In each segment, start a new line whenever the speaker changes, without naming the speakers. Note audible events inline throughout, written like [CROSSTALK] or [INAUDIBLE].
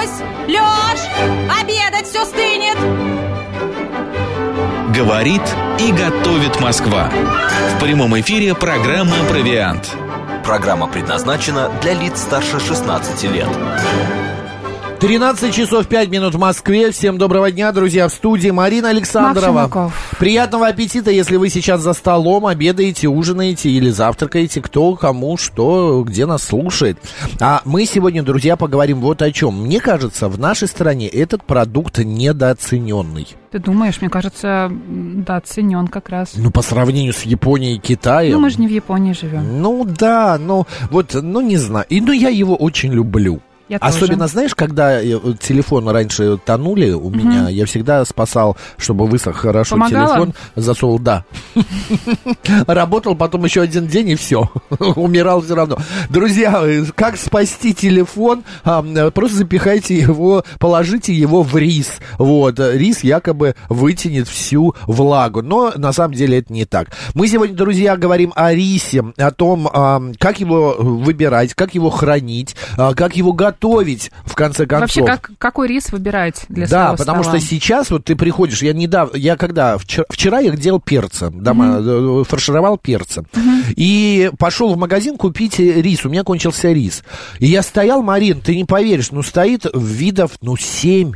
Лёсь! Лёш! Обедать все стынет!
Говорит и готовит Москва. В прямом эфире программа «Провиант».
Программа предназначена для лиц старше 16 лет.
13 часов 5 минут в Москве. Всем доброго дня, друзья, в студии Марина Александрова.
Максимаков.
Приятного аппетита, если вы сейчас за столом обедаете, ужинаете или завтракаете, кто, кому, что, где нас слушает. А мы сегодня, друзья, поговорим вот о чем. Мне кажется, в нашей стране этот продукт недооцененный.
Ты думаешь, мне кажется, да, ценен как раз.
Ну, по сравнению с Японией и Китаем.
Ну, мы же не в Японии живем.
Ну да, ну вот, ну не знаю. И ну я его очень люблю.
Я тоже.
Особенно, знаешь, когда э, телефоны раньше тонули у меня, я всегда спасал, чтобы высох хорошо
Помогало?
телефон, засовывал, да. [LAUGHS] Работал потом еще один день и все. [LAUGHS] Умирал все равно. Друзья, э, как спасти телефон? А, э, Просто запихайте его, положите его в рис. Вот, рис якобы вытянет всю влагу. Но на самом деле это не так. Мы сегодня, друзья, говорим о рисе, о том, как его выбирать, как его хранить, а, как его готовить, в конце концов.
Вообще, как, какой рис выбирать для
Да, потому
стола?
что сейчас вот ты приходишь, я недавно, я когда, вчера, вчера я делал перца, дома, э, фаршировал перца, и пошел в магазин купить рис, у меня кончился рис. И я стоял, Марин, ты не поверишь, ну стоит видов, ну, семь.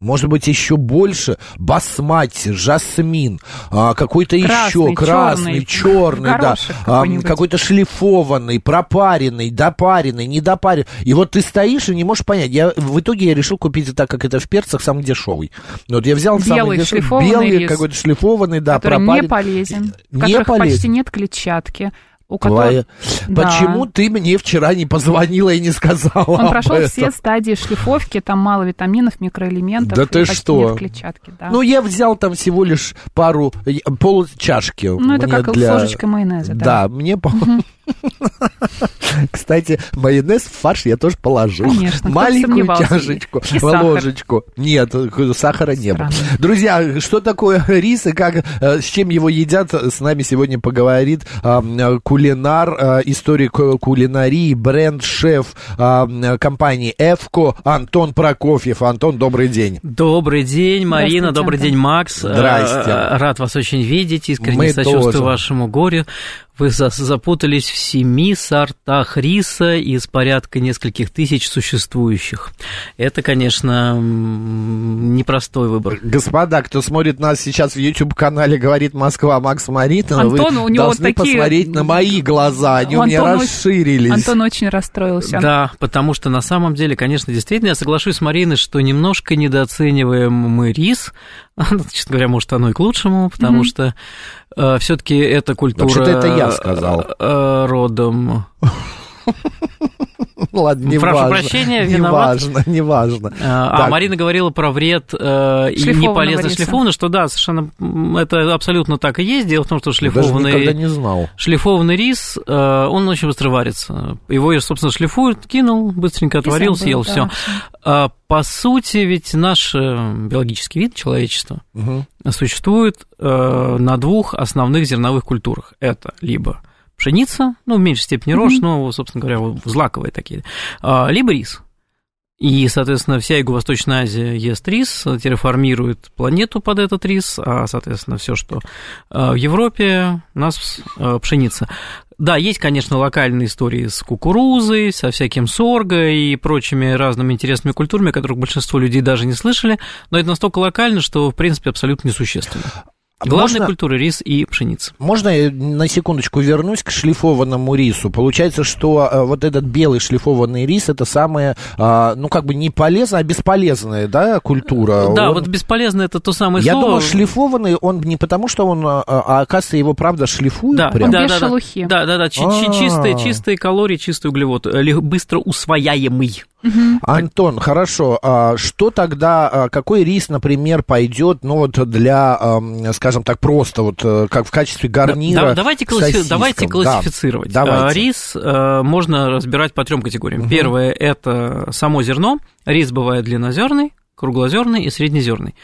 Может быть, еще больше. Басмати, жасмин, а, какой-то еще
Красный,
черный, да,
горошек
какой-то шлифованный, пропаренный, допаренный, недопаренный. И вот ты стоишь и не можешь понять. Я, в итоге я решил купить, так как это в перцах, самый дешевый. Вот я взял самый
Белый
дешевый,
шлифованный
белый
рис,
какой-то шлифованный, да,
который не
пропаренный.
полезен, в
Не
которых
полезен.
почти нет клетчатки. У которых... Да.
Почему ты мне вчера не позвонила и не сказала
Он прошел
этом?
все стадии шлифовки, там мало витаминов, микроэлементов.
Да ты что?
клетчатки, да.
Ну, я взял там всего лишь пару, э, полчашки.
Ну, это как
для...
с ложечкой майонеза, да.
Да, мне... по- [LAUGHS] Кстати, майонез в фарш я тоже положил.
Конечно,
Маленькую чашечку,
И сахар.
ложечку. Нет, э, сахара не было. Друзья, что такое рис и как, э, с чем его едят, с нами сегодня поговорит а, э, кулинар, историк кулинарии, бренд-шеф компании «Эвко» Антон Прокофьев. Антон, добрый день.
Добрый день, Марина,
Здравствуйте,
добрый день, Макс.
Здрасте.
Рад вас очень видеть, искренне
Мы
сочувствую
тоже.
вашему горю. Вы за- запутались в семи сортах риса из порядка нескольких тысяч существующих. Это, конечно, непростой выбор.
Господа, кто смотрит нас сейчас в YouTube-канале «Говорит Москва» Макс Маритова,
Антон,
вы
у него
должны
такие-
посмотреть на мои глаза, они у меня
Антон очень-
расширились.
Антон очень расстроился.
Да, потому что на самом деле, конечно, действительно, я соглашусь с Мариной, что немножко недооцениваем мы рис. Честно говоря, может, оно и к лучшему, потому что все-таки эта культура...
Вообще-то это я сказал.
э, Родом... [LAUGHS] [LAUGHS]
Ладно, не
Прошу
важно.
прощения,
не
виноват.
важно, не важно.
А
Так.
Марина говорила про вред э, и неполезность шлифованного, что да, совершенно это абсолютно так и есть. Дело в том, что
Даже
шлифованный,
не знал.
шлифованный рис, э, он очень быстро варится. Его, собственно, шлифуют, кинул, быстренько отварил,
забыл,
съел,
да,
все.
всё.
По сути, ведь наш э, биологический вид человечества
Мгм.
существует э, на двух основных зерновых культурах. Это либо пшеница, ну, в меньшей степени рожь, но, собственно говоря, злаковые такие, а, либо рис. И, соответственно, вся Юго-Восточная Азия ест рис, терраформирует планету под этот рис, а, соответственно, все, что а, в Европе, у нас а, пшеница. Да, есть, конечно, локальные истории с кукурузой, со всяким сорго и прочими разными интересными культурами, о которых большинство людей даже не слышали, но это настолько локально, что, в принципе, абсолютно несущественно. Главная
Можно-
культура – рис и пшеница.
Можно я на секундочку вернусь к шлифованному рису? Получается, что э, вот этот белый шлифованный рис это самая, а, ну как бы не полезная, а бесполезная, да, культура.
Да,
Он-
вот бесполезно это то самое
Я
слово.
думал, шлифованный он не потому, что он, а, а оказывается, его правда шлифуют
Да,
прям.
да,
без
да, да.
шелухи.
Да, да, да, чи- чи-
А.
чистые, чистые калории, чистый углевод, э, быстро усвояемый.
Антон, хорошо. А что тогда, а, какой рис, например, пойдет, ну вот для, скажем так, просто вот э, как в качестве гарнира?
Да, давайте, класси- давайте
Да,
классифицировать.
давайте.
А, Рис э, можно разбирать по трем категориям. Первое – это само зерно. Рис бывает длиннозерный, круглозерный и среднезерный.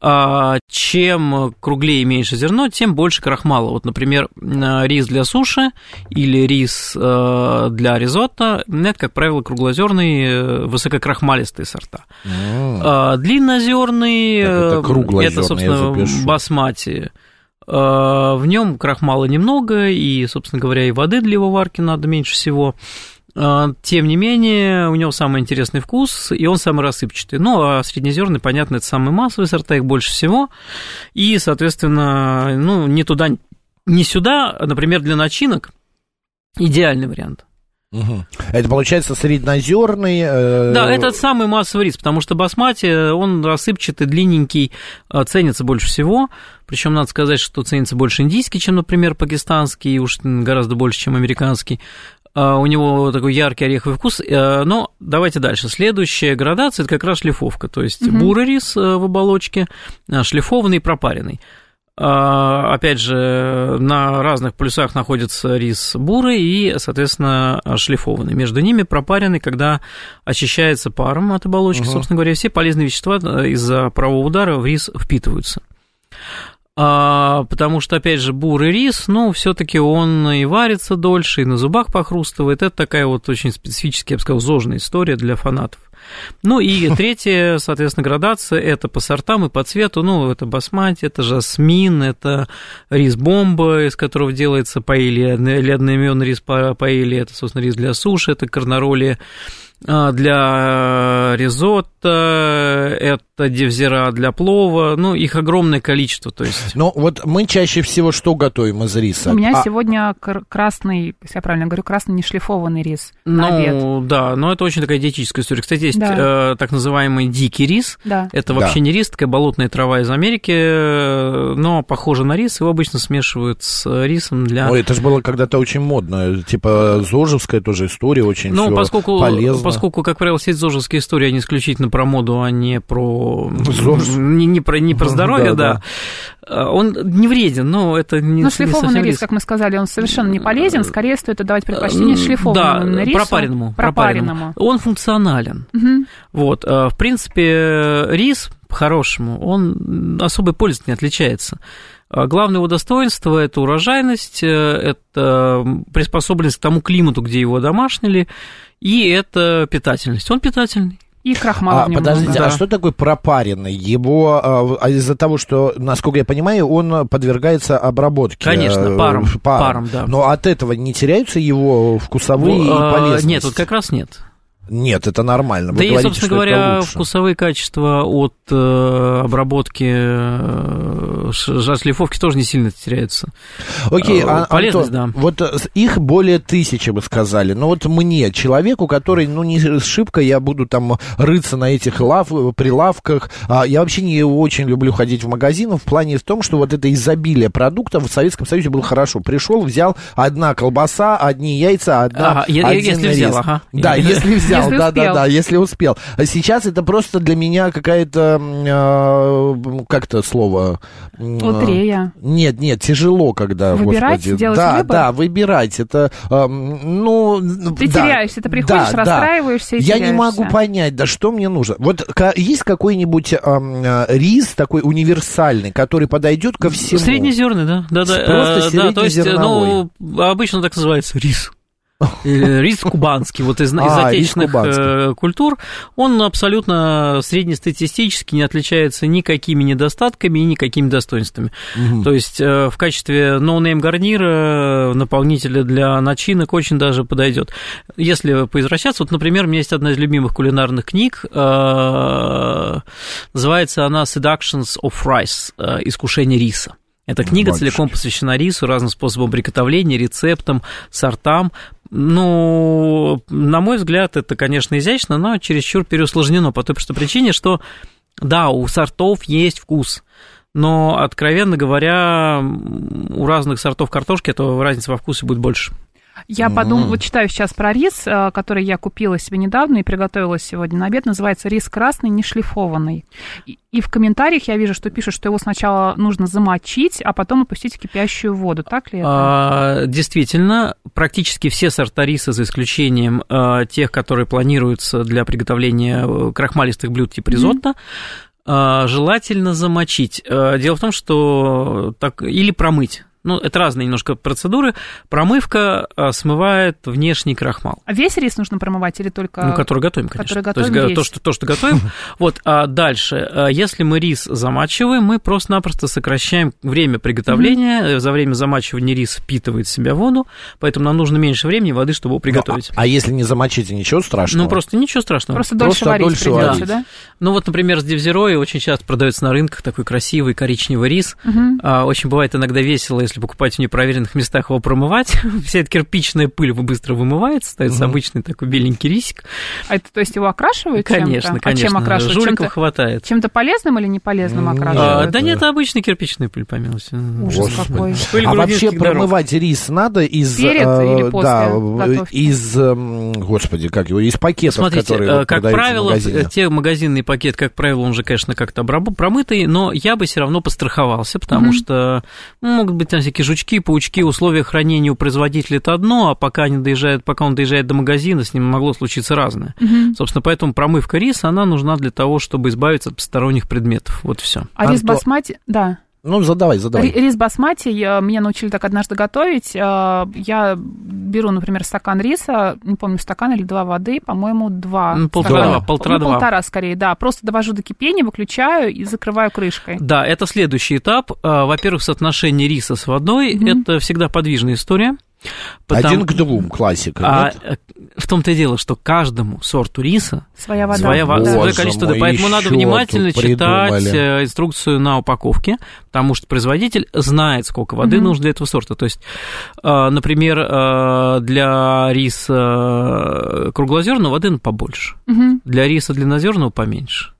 А, чем круглее и меньше зерно, тем больше крахмала. Вот, например, э, рис для суши или рис э, для ризотто, это, как правило, круглозерные высококрахмалистые сорта. А, длиннозерный,
Так это
э, это,
я
собственно, басмати. А, В нем крахмала немного, и, собственно говоря, и воды для его варки надо меньше всего. А, Тем не менее, у него самый интересный вкус, и он самый рассыпчатый. Ну, а среднезерный, понятно, это самые массовые сорта, их больше всего. И, соответственно, ну, ни туда, ни сюда, например, для начинок идеальный вариант.
Мгм. Это получается среднозерный. э,
Да, это самый массовый рис, потому что басмати, он рассыпчатый, длинненький, а, ценится больше всего. Причем надо сказать, что ценится больше индийский, чем, например, пакистанский, и уж гораздо больше, чем американский. А, У него такой яркий ореховый вкус. Э, Но давайте дальше. Следующая градация – это как раз шлифовка. То есть бурый рис э, в оболочке, а, шлифованный и пропаренный. А, Опять же, на разных полюсах находится рис бурый и, соответственно, шлифованный. Между ними пропаренный, когда очищается паром от оболочки, собственно говоря, все полезные вещества э, из-за правого удара в рис впитываются. А, потому что, опять же, бурый рис, ну, все-таки он и варится дольше, и на зубах похрустывает. Это такая вот очень специфическая, я бы сказал, зожная история для фанатов. Ну и [LAUGHS] третья, соответственно, градация – это по сортам и по цвету. Ну, это басмати, это жасмин, это рис бомба, из которого делается паэлья, или одноименный рис па- паэлья, это, собственно, рис для суши, это карнароли для ризотто, это девзира для плова, ну, их огромное количество, то есть...
Ну, вот мы чаще всего что готовим из риса?
У меня
А,
сегодня кр- красный, если я правильно говорю, красный нешлифованный рис на обед.
Ну, да, но это очень такая диетическая история. Кстати, есть
Да.
э, так называемый дикий рис.
Да.
Это
Да.
вообще не рис, такая болотная трава из Америки, э, но похожа на рис. Его обычно смешивают с рисом для...
Ой, это же было когда-то очень модно. Типа Зожевская тоже история очень
Ну, поскольку,
полезно.
Поскольку, как правило, все эти зожевские истории, они исключительно про моду, а не про,
ЗОЖ.
не, не про, не про здоровье,
Да,
да, Он не вреден, но это не,
Ну, шлифованный
совсем
рис, как мы сказали, он совершенно не полезен. Скорее стоит отдавать предпочтение
М,
шлифованному
да,
рису.
пропаренному,
Пропаренному.
Он функционален.
Мгм.
Вот, э, в принципе, рис по-хорошему, он особой пользы не отличается. А Главное его достоинство – это урожайность, э, это приспособленность к тому климату, где его домашнили, и это питательность. Он питательный.
И крахмала
А,
в нем
подождите,
много.
а что такое пропаренный? Его а, а из-за того, что, насколько я понимаю, он подвергается обработке.
Конечно,
э,
паром,
паром.
паром, да.
Но от этого не теряются его вкусовые и
А,
полезности?
Нет, вот как раз нет.
Нет, это нормально. Вы
да и,
говорите,
собственно
что это
говоря, вкусовые качества от э, обработки э, шлифовки тоже не сильно теряются.
Окей,
Э,
а,
полезность,
Антон,
да.
вот э, их более тысячи, вы сказали. Но вот мне, человеку, который, ну, не шибко, я буду там рыться на этих лав, прилавках. А, я вообще не очень люблю ходить в магазин в плане в том, что вот это изобилие продуктов в Советском Союзе было хорошо. Пришел, взял одна колбаса, одни яйца, одна,
Ага,
один
если
рис.
взял, ага.
Да, если взял, [LAUGHS]
Если
да, да,
успел.
да, если успел. А сейчас это просто для меня какая-то, э, как это слово? М,
Лотерея.
нет, нет, тяжело, когда,
Выбирать,
господи.
делать
да,
выбор?
да, выбирать. Это, эм, ну,
Ты
да,
теряешься, ты приходишь,
да, да.
расстраиваешься и
Я не могу понять, да что мне нужно. Вот есть какой-нибудь э, рис такой универсальный, который подойдет ко всему?
Среднезерный, да. да, да,
Просто
э, да, то есть,
среднезерновой.
ну, обычно так называется рис. Или Рис кубанский, вот из, из [LAUGHS]
А,
отечественных э, культур, он абсолютно среднестатистически не отличается никакими недостатками и никакими достоинствами. То есть э, в качестве no-name гарнира, наполнителя для начинок очень даже подойдет. Если поизвращаться, вот, например, у меня есть одна из любимых кулинарных книг, э, называется она Seductions of Rice, э, «Искушение риса». Эта книга
Батюшки.
целиком посвящена рису, разным способам приготовления, рецептам, сортам. Ну, на мой взгляд, это, конечно, изящно, но чересчур переусложнено по той простой причине, что, да, у сортов есть вкус, но, откровенно говоря, у разных сортов картошки этого разница во вкусе будет больше.
Я подумала, вот читаю сейчас про рис, э, который я купила себе недавно и приготовила сегодня на обед. Называется рис красный, не шлифованный. И, и в комментариях я вижу, что пишут, что его сначала нужно замочить, а потом опустить в кипящую воду. Так ли это?
А, действительно, практически все сорта риса, за исключением а, тех, которые планируются для приготовления э, крахмалистых блюд типа ризотто, а, желательно замочить. Дело в том, что так, или промыть. Ну, это разные немножко процедуры. Промывка а, смывает внешний крахмал.
А весь рис нужно промывать или только...
Ну, который готовим, конечно.
Который
то, есть,
готовим
то, что, то, что готовим. [LAUGHS] Вот, а дальше, а, если мы рис замачиваем, мы просто-напросто сокращаем время приготовления. За время замачивания рис впитывает в себя воду, поэтому нам нужно меньше времени воды, чтобы его приготовить.
А если не замочите, ничего страшного?
Ну, просто ничего страшного.
Просто дольше
Просто
варить
дольше
придется,
варить.
да?
Ну вот, например, с Девзерой очень часто продается на рынках такой красивый коричневый рис. А, Очень бывает иногда весело, если покупать в непроверенных местах его промывать. [LAUGHS] Вся эта кирпичная пыль быстро вымывается, ставится обычный такой беленький рисик.
А это, то есть его окрашивают
Конечно,
чем-то?
конечно.
А чем окрашивают?
Жуликов
Чем-то,
хватает.
чем-то полезным или неполезным
А,
окрашивают?
да нет, это обычная кирпичная пыль, по милости.
Ужас
Господи.
какой.
Пыль
а вообще
дорог.
промывать рис надо из...
Перед
э,
или после
да,
готовки?
из, эм, господи, как его, из пакетов,
Смотрите,
которые
э, как
в
правило, э, те магазинный пакет, как правило, он же, конечно, как-то промытый, но я бы все равно постраховался, потому
Мгм.
что ну, могут быть всякие жучки, паучки, условия хранения у производителя это одно, а пока, они доезжают, пока он доезжает до магазина, с ним могло случиться разное.
Мгм.
Собственно, поэтому промывка риса, она нужна для того, чтобы избавиться от посторонних предметов. Вот все.
А рис
Антон-
басмати, да.
Ну, задавай, задавай.
Ри- Рис басмати, я- меня научили так однажды готовить. Э, Я беру, например, стакан риса, не помню, стакан или два воды, по-моему, два.
Ну,
стакана.
полтора-два,
Ну,
полтора-два.
полтора скорее, да. Просто довожу до кипения, выключаю и закрываю крышкой.
Да, это следующий этап. А, Во-первых, соотношение риса с водой
Мгм.
это всегда подвижная история. Потому-
Один к двум, классика.
А
нет?
э, в том-то и дело, что каждому сорту риса
Своя вода.
своя, во-
да.
свое
Боже
количество воды. Поэтому надо внимательно читать
придумали.
э, инструкцию на упаковке, потому что производитель знает, сколько воды
Мгм.
нужно для этого сорта. То есть, э, например, для риса круглозерного воды ну, побольше,
Мгм.
для риса длиннозерного поменьше.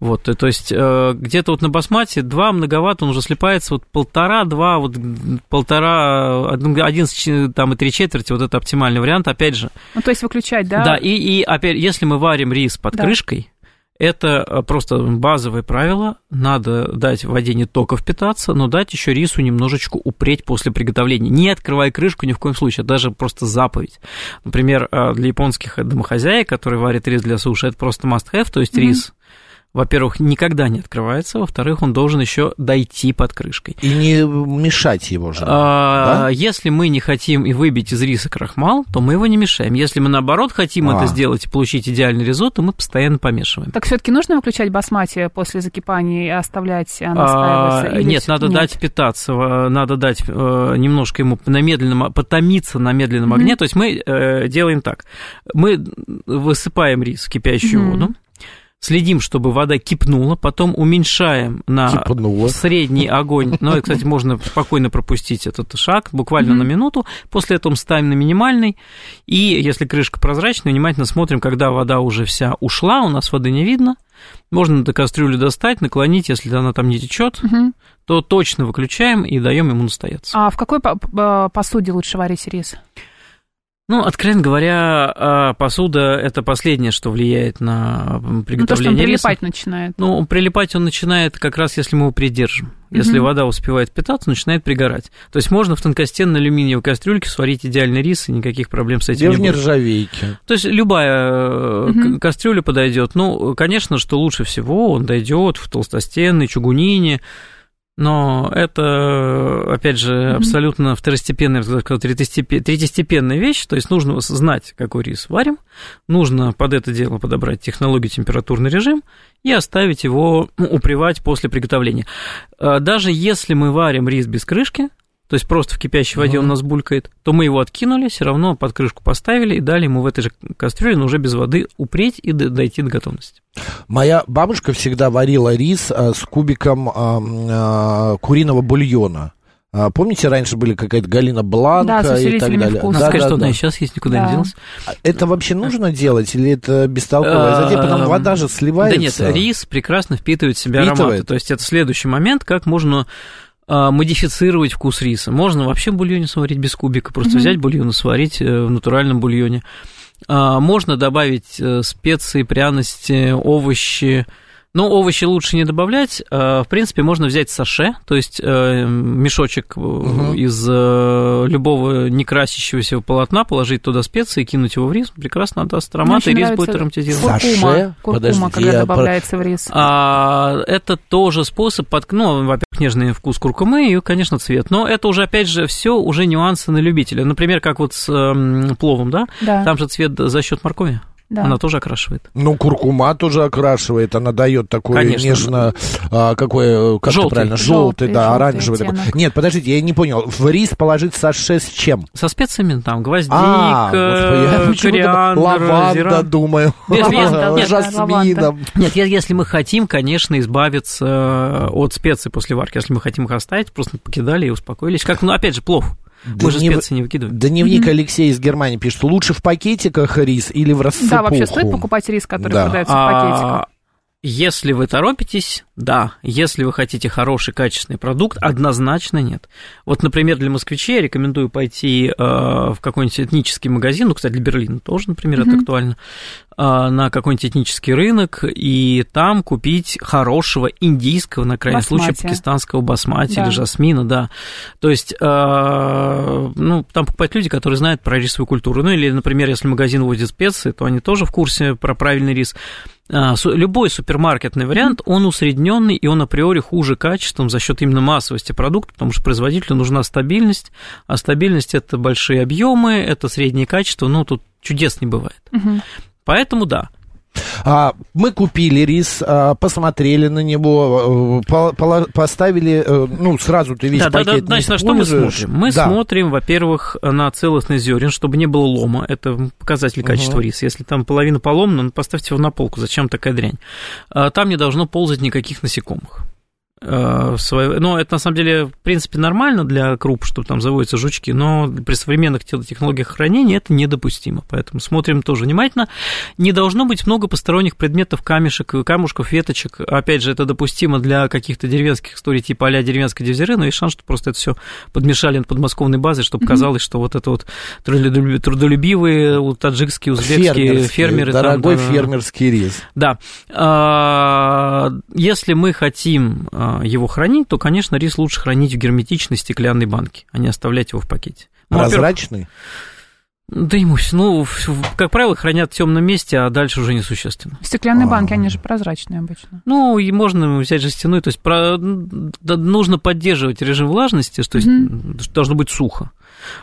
Вот, э, то есть э, где-то вот на басмате два многовато, он уже слипается, вот полтора-два, вот м, полтора, один, там и три четверти, вот это оптимальный вариант, опять же.
Ну, то есть выключать, да?
Да, и, и опять, если мы варим рис под
Да.
крышкой, это э, просто базовое правило. Надо дать воде не только впитаться, но дать еще рису немножечко упреть после приготовления. Не открывай крышку ни в коем случае, это даже просто заповедь. Например, для японских домохозяек, которые варят рис для суши, это просто must-have, то есть
Мгм.
рис, во-первых, никогда не открывается, во-вторых, он должен еще дойти под крышкой.
И не мешать его же.
А,
да?
Если мы не хотим и выбить из риса крахмал, то мы его не мешаем. Если мы наоборот хотим
А.
это сделать и получить идеальный ризотто, мы постоянно помешиваем.
Так все-таки нужно выключать басмати после закипания и оставлять э,
А,
настаиваться? Или
нет, надо
нет?
дать питаться, э, надо дать э, немножко ему на медленном, потомиться на медленном
Мгм.
огне. То есть мы э, делаем так: мы высыпаем рис в кипящую
Мгм.
воду, следим, чтобы вода кипнула, потом уменьшаем на
Кипнула.
средний огонь. Ну, и, кстати, можно спокойно пропустить этот шаг, буквально на минуту. После этого ставим на минимальный. И если крышка прозрачная, внимательно смотрим, когда вода уже вся ушла, у нас воды не видно. Можно до кастрюли достать, наклонить, если она там не течет, то точно выключаем и даем ему настояться.
А в какой по- по- посуде лучше варить рис?
Ну, откровенно говоря, а, посуда это последнее, что влияет на м,
Ну, то, что он
приготовление риса.
прилипать начинает.
Ну, прилипать он начинает как раз, если мы его придержим. Если
Мгм.
вода успевает питаться, начинает пригорать. То есть можно в тонкостенной алюминиевой кастрюльке сварить идеальный рис, и никаких проблем с этим
в
не будет.
нержавейке.
То есть любая к- кастрюля подойдет. Ну, конечно, что лучше всего, он дойдет в толстостенной чугунине, но это, опять же, абсолютно второстепенная, я бы сказал, третьестепе- третьестепенная вещь. То есть нужно знать, какой рис варим, нужно под это дело подобрать технологию температурный режим и оставить его ну, упривать после приготовления. А Даже если мы варим рис без крышки, то есть просто в кипящей воде он у нас булькает, то мы его откинули, все равно под крышку поставили и дали ему в этой же кастрюле, но уже без воды, упреть и дойти до готовности.
Моя бабушка всегда варила рис а, с кубиком а, а, куриного бульона. А, Помните, раньше были какая-то Галина Бланка
Да,
и так далее?
вкуса.
Надо
Да,
сказать,
да,
что
да.
она сейчас есть, никуда
Да.
не делась.
А Это вообще нужно делать или это бестолковая затея? Потому вода же
Да
сливается.
нет, рис прекрасно впитывает в себя
Впитывает?
ароматы. То есть это следующий момент, как можно а, модифицировать вкус риса. Можно вообще в бульоне сварить без кубика, просто взять бульон и сварить э, в натуральном бульоне. А, Можно добавить э, специи, пряности, овощи. Но овощи лучше не добавлять. А, В принципе, можно взять саше, то есть э, мешочек э, из э, любого некрасящегося полотна, положить туда специи, кинуть его в рис. Прекрасно даст аромат, и рис будет ароматизирован.
Саше?
Куркума, куркума
Подождите,
когда
я
добавляется в рис.
А, это тоже способ, под, ну, во-первых, нежный вкус куркумы и, конечно, цвет. Но это уже, опять же, все уже нюансы на любителя. Например, как вот с эм, пловом, да?
Да,
Там же цвет за счет моркови.
Да.
Она тоже окрашивает.
Ну, куркума тоже окрашивает, она дает такой
Конечно.
нежно, а, какой, как
Желтый.
правильно, желтый,
Желтый,
да,
желтый
оранжевый такой. Нет, подождите, я не понял, в рис положить саше с чем?
Со специями, там, гвоздика,
А, господи, почему-то
кориандр,
лаванда
зиран.
думаю,
Нет, [LAUGHS] нет,
жасмином.
Нет, если мы хотим, конечно, избавиться от специй после варки. Если мы хотим их оставить, просто покидали и успокоились. Как, ну, опять же, плов. Мы же специи не выкидываем.
Дневник Алексея из Германии пишет, лучше в пакетиках рис или в рассыпуху?
Да, вообще стоит покупать рис, который
Да.
продается в пакетиках.
Если вы торопитесь, да. Если вы хотите хороший, качественный продукт, однозначно нет. Вот, например, для москвичей я рекомендую пойти э, в какой-нибудь этнический магазин, ну, кстати, для Берлина тоже, например, это актуально, э, на какой-нибудь этнический рынок, и там купить хорошего индийского, на крайний случай,
Басмати.
пакистанского басмати
Да.
или жасмина, да. То есть, э, ну, там покупают люди, которые знают про рисовую культуру. Ну, или, например, если магазин возит специи, то они тоже в курсе про правильный рис. А, Любой супермаркетный вариант, он усредненный, и он априори хуже качеством за счет именно массовости продукта, потому что производителю нужна стабильность, а стабильность это большие объемы, это среднее качество, ну, тут чудес не бывает.
Мгм.
Поэтому да.
А, мы купили рис, а, посмотрели на него, э, по- пола- поставили, э, ну, сразу ты весь
Да, да, да,
пакет не
значит, на что мы смотрим? Мы
Да.
смотрим, во-первых, на целостность зерен, чтобы не было лома. Это показатель качества риса. Если там половина поломана, ну, поставьте его на полку. Зачем такая дрянь? А, Там не должно ползать никаких насекомых. В свое- Но это на самом деле, в принципе, нормально для круп, что там заводятся жучки, но при современных те- технологиях хранения это недопустимо. Поэтому смотрим тоже внимательно. Не должно быть много посторонних предметов, камешек, камушков, веточек. Опять же, это допустимо для каких-то деревенских историй типа а-ля деревенской дезире, но есть шанс, что просто это все подмешали на подмосковной базе, чтобы казалось, что вот это вот трудолюб- трудолюбивые таджикские, узбекские
Фермерский,
фермеры. там,
Дорогой
да,
фермерский рис.
да. А, Если мы хотим а, его хранить, то, конечно, рис лучше хранить в герметичной стеклянной банке, а не оставлять его в пакете. Ну,
Прозрачный?
Да ему, ну, как правило, хранят в темном месте, а дальше уже несущественно.
Стеклянные банки,
А.
они же прозрачные обычно.
Ну, и можно взять жестяную, то есть про, да, нужно поддерживать режим влажности, то есть
Мгм.
должно быть сухо.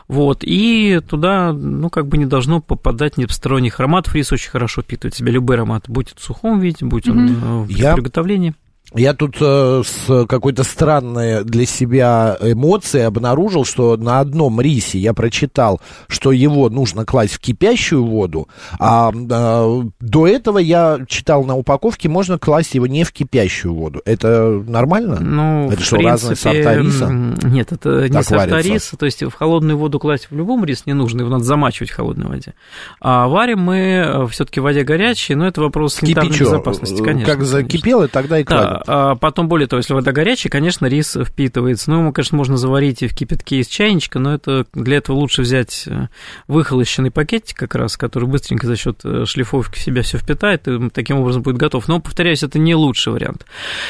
Вот, и туда, ну, как бы не должно попадать ни посторонних ароматов. Рис очень хорошо впитывает в себя любой аромат, будь это в сухом виде, будь он э, в
Я-
приготовлении.
Я тут э, с какой-то странной для себя эмоцией обнаружил, что на одном рисе я прочитал, что его нужно класть в кипящую воду, а э, до этого я читал на упаковке, можно класть его не в кипящую воду. Это нормально?
Ну,
Это что, разные
принципе,
сорта риса?
Нет, это не сорта
варятся?
риса. То есть в холодную воду класть в любом рис не нужно, его надо замачивать в холодной воде. А варим мы все-таки в воде горячей, но это вопрос санитарной
Кипячо.
безопасности, конечно.
Как
конечно.
закипело, тогда и кладем.
Да, а потом, более того, если вода горячая, конечно, рис впитывается. Ну, его, конечно, можно заварить и в кипятке из чайничка, но это для этого лучше взять э, выхолощенный пакетик как раз, который быстренько за счет э, шлифовки в себя все впитает, и таким образом будет готов. Но, повторяюсь, это не лучший вариант.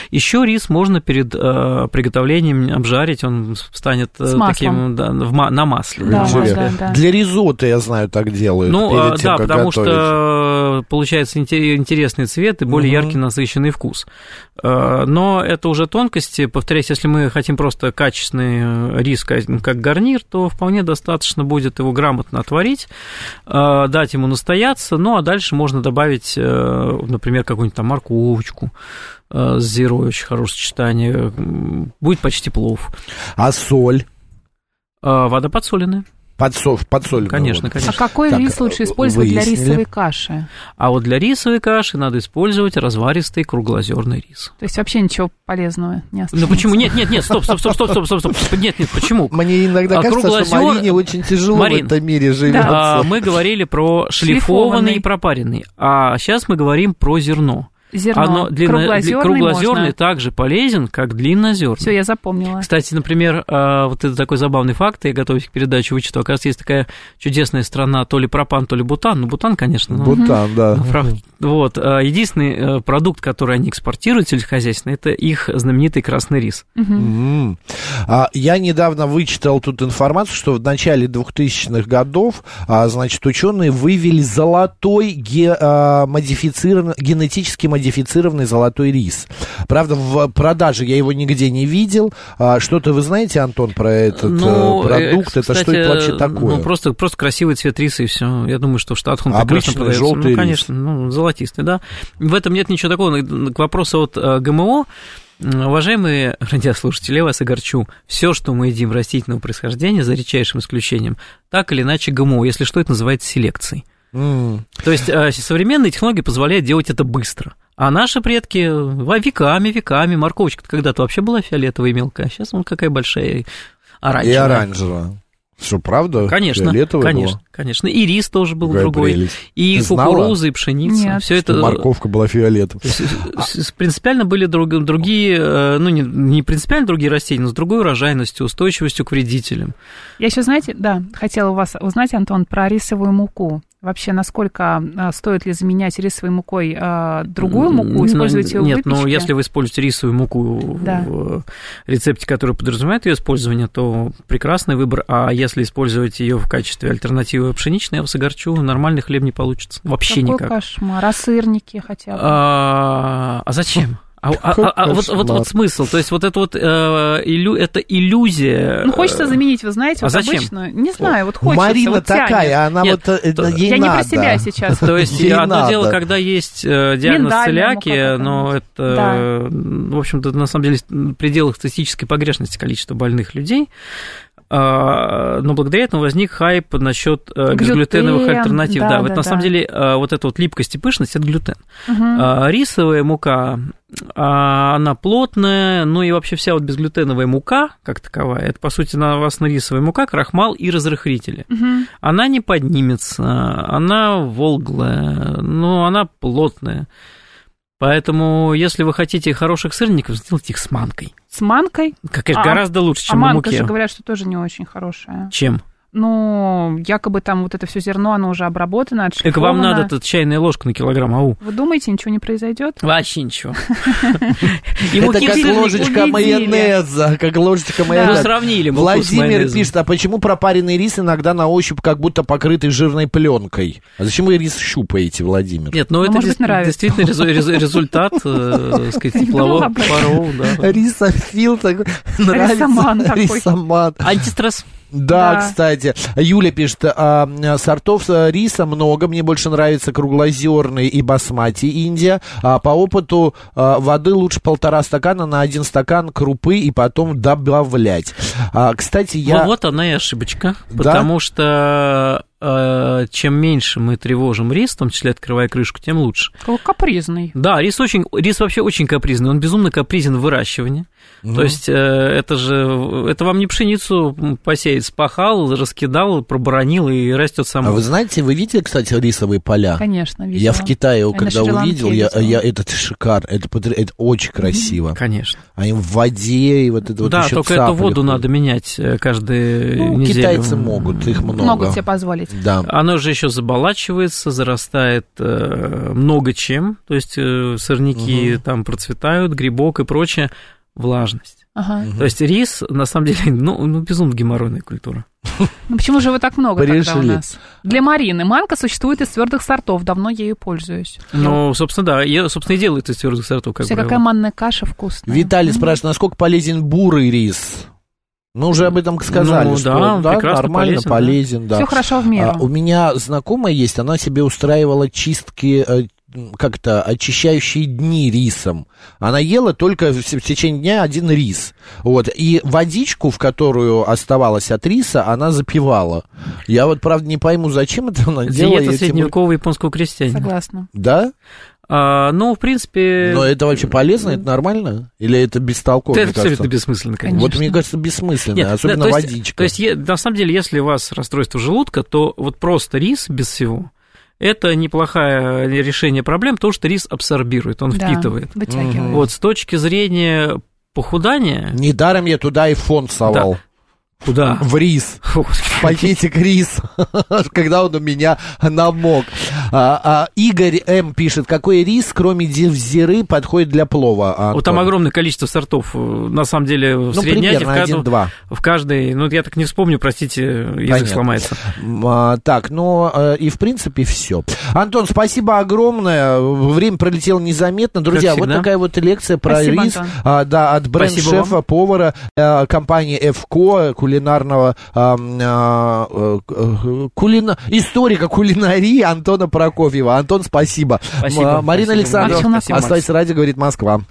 Еще рис можно перед э, приготовлением обжарить, он станет э,
С маслом.
таким да, в на масле.
Да,
масле.
Да, да.
Для ризотто, я знаю, так делают.
Ну,
перед
а,
тем,
да,
как
потому
готовить.
что получается инте- интересный цвет и более
Мгм.
яркий насыщенный вкус. Э, Но это уже тонкости. Повторяюсь, если мы хотим просто качественный э, рис как гарнир, то вполне достаточно будет его грамотно отварить, э, дать ему настояться, ну а дальше можно добавить, например, какую-нибудь там морковочку с зирой, очень хорошее сочетание. Будет почти плов.
А соль?
Вода подсоленная.
Подсол, подсоленную
Конечно.
А
конечно.
какой
Так,
рис лучше использовать для
выяснили.
рисовой каши?
А вот для рисовой каши надо использовать разваристый круглозерный рис.
То есть вообще ничего полезного не
Ну
останется.
почему? Нет, нет, нет, стоп, стоп, стоп, стоп, стоп, стоп, стоп. Нет, нет, почему?
Мне иногда
А
кажется, что Марине очень тяжело
Марин,
в этом мире живется.
А, мы говорили про шлифованный
Шлифованный.
и пропаренный, а сейчас мы говорим про зерно.
Зерно.
Оно длинно-
Круглозерный
круглозерный
можно.
также полезен, как длиннозерный.
Все, я запомнила.
Кстати, например, а, вот это такой забавный факт, я готовюсь к передаче вычитал. Оказывается, есть такая чудесная страна, то ли пропан, то ли бутан. Ну, бутан, конечно.
Бутан, да. [LAUGHS]
ну, Вот. а, Единственный э, продукт, который они экспортируют сельскохозяйственный, это их знаменитый красный рис.
А, я недавно вычитал тут информацию, что в начале 2000-х годов, а, значит, ученые вывели золотой ге- модифицированный, генетически модифицированный золотой рис. Правда, в продаже я его нигде не видел. А, что-то вы знаете, Антон, про этот
Ну,
э, продукт?
э,
это что
кстати,
это вообще такое?
Ну, просто, просто красивый цвет риса и все. Я думаю, что в Штатах он прекрасно
Обычный
продается.
желтый
ну,
рис.
конечно, ну, золотистый, да. В этом нет ничего такого. К вопросу от э, ГМО, уважаемые радиослушатели, я вас огорчу. Все, что мы едим растительного происхождения, за редчайшим исключением, так или иначе ГМО. Если что, это называется селекцией.
М.
То есть э, современные технологии позволяют делать это быстро. А наши предки веками, веками, морковочка когда-то вообще была фиолетовая и мелкая, а сейчас вон какая большая
И
оранжевая.
оранжевая. Что, правда?
Конечно,
Фиолетовая
конечно,
была?
конечно. И рис тоже был
Какая
другой.
прелесть.
И
Ты знала?
кукуруза, и пшеница.
Нет.
Все это.
морковка была фиолетовая.
принципиально были друг- другие, э, ну, не, не принципиально другие растения, но с другой урожайностью, устойчивостью к вредителям.
Я еще, знаете, да, хотела у вас узнать, Антон, про рисовую муку. Вообще, насколько а, стоит ли заменять рисовой мукой а, другую муку, использовать ее в
Нет,
выпечке?
если вы используете рисовую муку
Да.
в рецепте, который подразумевает ее использование, то прекрасный выбор. А если использовать ее в качестве альтернативы пшеничной, я вас огорчу, нормальный хлеб не получится. Вообще
Какой
никак.
кошмар. А сырники хотя бы?
А, а зачем? А, а- а- а вот, вот, вот смысл, то есть вот это вот э, илю- это иллюзия.
Ну, хочется заменить, вы знаете,
а
вот
зачем?
обычно, не знаю, вот хочется,
Марина
вот тянет.
такая, она
Нет,
вот э,
то-
ей
Я не
надо.
про себя сейчас. [LAUGHS]
То есть
Ей
одно
надо.
дело, когда есть э, диагноз целиакия, но это,
Да.
э, в общем-то, на самом деле в пределах статистической погрешности количества больных людей. А, Но благодаря этому возник хайп насчет э,
Глютен,
безглютеновых альтернатив.
да,
Да,
да,
вот на
да.
самом деле э, вот эта вот липкость и пышность – это глютен. А, Рисовая мука, а, она плотная, ну и вообще вся вот безглютеновая мука, как таковая, это, по сути, рисовая мука, крахмал и разрыхлители.
Мгм.
Она не поднимется, она волглая, но она плотная. Поэтому, если вы хотите хороших сырников, сделайте их с манкой.
С манкой?
Как, конечно,
А-
гораздо лучше,
А
чем на
манка
муке.
же говорят, что тоже не очень хорошая.
Чем?
Ну, якобы там вот это все зерно, оно уже обработано,
Так вам
отшлифовано.
надо тут чайная ложка на килограмм, ау.
Вы думаете, ничего не произойдет?
Вообще ничего. [LAUGHS]
Это как ложечка майонеза, как ложечка
Ну,
майонеза.
сравнили муку с
Владимир пишет, а почему пропаренный рис иногда на ощупь как будто покрытый жирной пленкой? А зачем вы рис щупаете, Владимир?
Нет, ну
Ну,
это действительно резу- резу- результат, э, так [LAUGHS] сказать, теплового паров.
Рисофил такой, нравится.
Рисоман такой.
Рисоман.
Антистресс.
Да,
Да.
кстати. Юля пишет, а, сортов э, риса много, мне больше нравится круглозерный и басмати Индия. А, по опыту а, воды лучше полтора стакана на один стакан крупы и потом добавлять. А, кстати, я...
Вот, вот она и ошибочка,
Да?
потому что э, чем меньше мы тревожим рис, в том числе открывая крышку, тем лучше.
Капризный.
Да, рис очень, рис вообще очень капризный, он безумно капризен в выращивании. То есть э, это же, это вам не пшеницу посеять, спахал, раскидал, проборонил и растет сам.
А вы знаете, вы видели, кстати, рисовые поля?
Конечно, видела.
Я в Китае,
на
когда увидел, я, я, это шикарно, это, это очень красиво.
Конечно.
Они в воде, и вот это вот
да,
еще
только эту воду
ходят.
надо менять э, каждую
Ну,
неделю.
китайцы могут, их много.
Могут себе позволить.
Да.
Оно же еще заболачивается, зарастает э, много чем, то есть сорняки там процветают, грибок и прочее, влажность.
Ага.
То есть рис, на самом деле, [LAUGHS] ну, ну безумно геморройная культура.
Ну почему же его так много тогда у нас? Для Марины манка существует из твердых сортов, давно ею пользуюсь.
Ну, собственно, да, я, собственно, и делаю из твердых сортов, как
Вся
правило.
какая манная каша вкусная.
Виталий спрашивает, насколько полезен бурый рис? Мы уже об этом сказали,
Ну,
что
да,
да, нормально
полезен, да.
полезен, да.
Все хорошо в меру.
А, у меня знакомая есть, она себе устраивала чистки, э, как-то очищающие дни рисом. Она ела только в, в течение дня один рис. Вот. И водичку, в которую оставалась от риса, она запивала. Я вот, правда, не пойму, зачем это она делала.
Диета средневекового японского крестьянина.
Согласна.
Да?
А, ну, в принципе...
Но это вообще полезно, это нормально? Или это бестолково?
это
кажется?
абсолютно бессмысленно, конечно.
Вот мне кажется, бессмысленно,
Нет,
особенно
да, то есть-
водичка.
То есть, на самом деле, если у вас расстройство желудка, то вот просто рис без всего это неплохое решение проблем, потому что рис абсорбирует, он
Да,
впитывает.
Вытягивает.
Вот с точки зрения похудания,
Недаром я туда и фон совал.
куда?
В рис. Пакетик рис, [LAUGHS] когда он у меня намок. А, а, Игорь М. пишет, какой рис, кроме дивзиры, подходит для плова? А,
Вот там огромное количество сортов. На самом деле, в
Ну,
в,
примерно
каждом-
один-два.
в каждой, ну, я так не вспомню, простите, язык
Понятно.
сломается.
А, Так, ну э, и в принципе все. Антон, спасибо огромное. Время пролетело незаметно. Друзья, вот такая вот лекция про
Спасибо,
рис. А, да, от бренд-шефа, повара э, компании ФКО, кулинарного а, а, э, э, кулина- историка кулинарии Антона Прокофьева. Антон, спасибо.
Спасибо.
Марина
Спасибо.
Александровна, оставайся ради, говорит Москва.